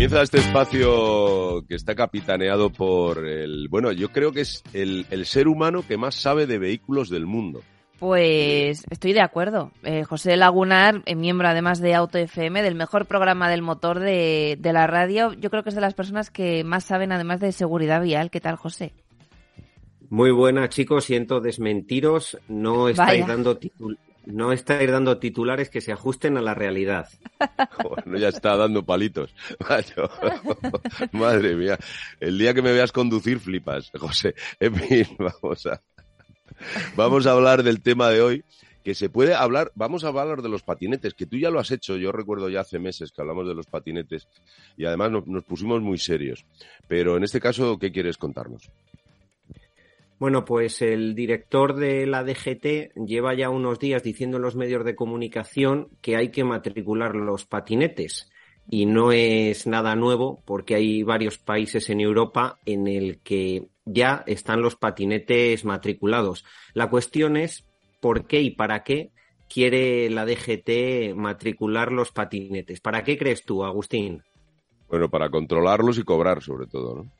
Comienza este espacio que está capitaneado por el, bueno, yo creo que es el, el ser humano que más sabe de vehículos del mundo. Pues estoy de acuerdo. Eh, José Lagunar, eh, miembro además de Auto FM, del mejor programa del motor de, de, la radio, yo creo que es de las personas que más saben además de seguridad vial. ¿Qué tal, José? Muy buena, chicos. Siento desmentiros. No estáis dando no estáis dando titulares que se ajusten a la realidad. Bueno, ya está dando palitos. Madre mía. El día que me veas conducir flipas, José. En fin, vamos a, vamos a hablar del tema de hoy. Que se puede hablar, vamos a hablar de los patinetes, que tú ya lo has hecho, yo recuerdo ya hace meses que hablamos de los patinetes y además nos pusimos muy serios. Pero en este caso, ¿qué quieres contarnos? Bueno, pues el director de la DGT lleva ya unos días diciendo en los medios de comunicación que hay que matricular los patinetes. Y no es nada nuevo porque hay varios países en Europa en el que ya están los patinetes matriculados. La cuestión es por qué y para qué quiere la DGT matricular los patinetes. ¿Para qué crees tú, Agustín? Bueno, para controlarlos y cobrar sobre todo, ¿no?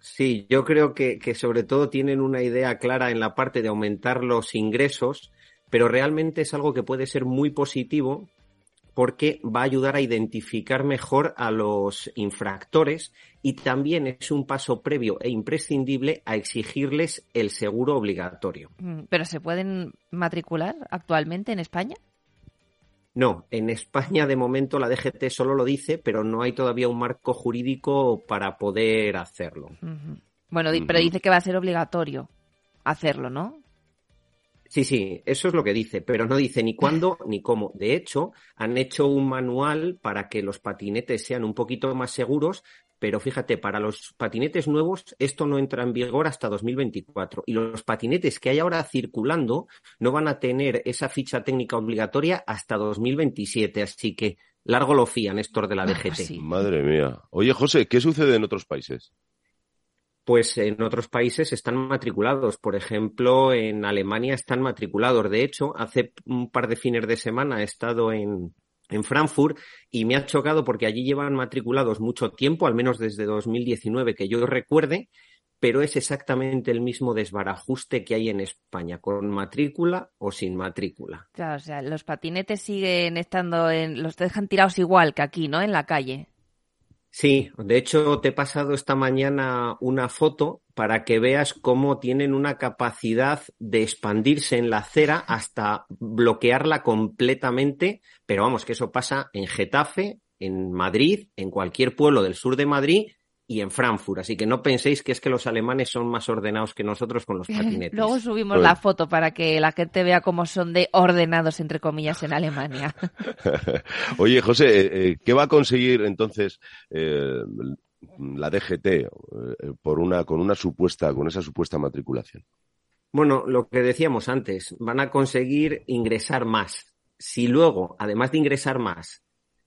Sí, yo creo que, que, sobre todo tienen una idea clara en la parte de aumentar los ingresos, pero realmente es algo que puede ser muy positivo porque va a ayudar a identificar mejor a los infractores y también es un paso previo e imprescindible a exigirles el seguro obligatorio. Mm, ¿Pero se pueden matricular actualmente en España? No, en España de momento la DGT solo lo dice, pero no hay todavía un marco jurídico para poder hacerlo. Uh -huh. Bueno, uh -huh. pero dice que va a ser obligatorio hacerlo, ¿no? Sí, sí, eso es lo que dice, pero no dice ni cuándo ni cómo. De hecho, han hecho un manual para que los patinetes sean un poquito más seguros, pero fíjate, para los patinetes nuevos esto no entra en vigor hasta 2024 y los patinetes que hay ahora circulando no van a tener esa ficha técnica obligatoria hasta 2027, así que largo lo fía, Néstor de la DGT. Sí. Madre mía. Oye, José, ¿qué sucede en otros países? Pues en otros países están matriculados. Por ejemplo, en Alemania están matriculados. De hecho, hace un par de fines de semana he estado en, en Frankfurt y me ha chocado porque allí llevan matriculados mucho tiempo, al menos desde 2019 que yo recuerde, pero es exactamente el mismo desbarajuste que hay en España, con matrícula o sin matrícula. Claro, o sea, los patinetes siguen estando en, los dejan tirados igual que aquí, ¿no? En la calle. Sí, de hecho te he pasado esta mañana una foto para que veas cómo tienen una capacidad de expandirse en la acera hasta bloquearla completamente, pero vamos, que eso pasa en Getafe, en Madrid, en cualquier pueblo del sur de Madrid y en Frankfurt. Así que no penséis que es que los alemanes son más ordenados que nosotros con los patinetes. Luego subimos pues... la foto para que la gente vea cómo son de ordenados, entre comillas, en Alemania. Oye, José, ¿qué va a conseguir entonces eh, la DGT eh, por una, con una supuesta, con esa supuesta matriculación? Bueno, lo que decíamos antes, van a conseguir ingresar más. Si luego, además de ingresar más,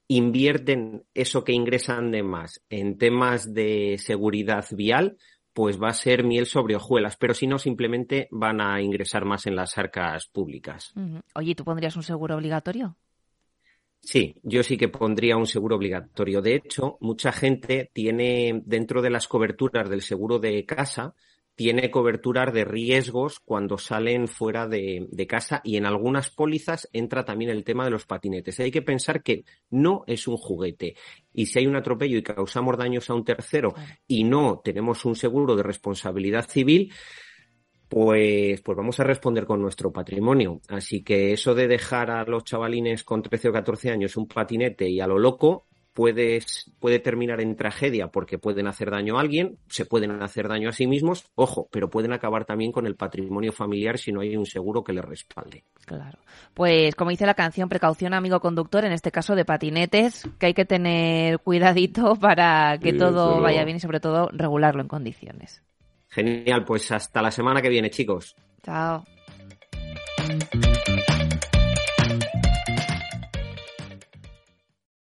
invierten eso que ingresan de más en temas de seguridad vial, pues va a ser miel sobre hojuelas, pero si no, simplemente van a ingresar más en las arcas públicas. Uh -huh. Oye, ¿tú pondrías un seguro obligatorio? Sí, yo sí que pondría un seguro obligatorio. De hecho, mucha gente tiene dentro de las coberturas del seguro de casa, tiene coberturas de riesgos cuando salen fuera de, de, casa y en algunas pólizas entra también el tema de los patinetes. Hay que pensar que no es un juguete y si hay un atropello y causamos daños a un tercero y no tenemos un seguro de responsabilidad civil, pues, pues vamos a responder con nuestro patrimonio. Así que eso de dejar a los chavalines con 13 o 14 años un patinete y a lo loco, puede, puede terminar en tragedia porque pueden hacer daño a alguien, se pueden hacer daño a sí mismos, ojo, pero pueden acabar también con el patrimonio familiar si no hay un seguro que les respalde. Claro. Pues como dice la canción, precaución amigo conductor, en este caso de patinetes, que hay que tener cuidadito para que todo vaya bien y sobre todo regularlo en condiciones. Genial, pues hasta la semana que viene, chicos. Chao.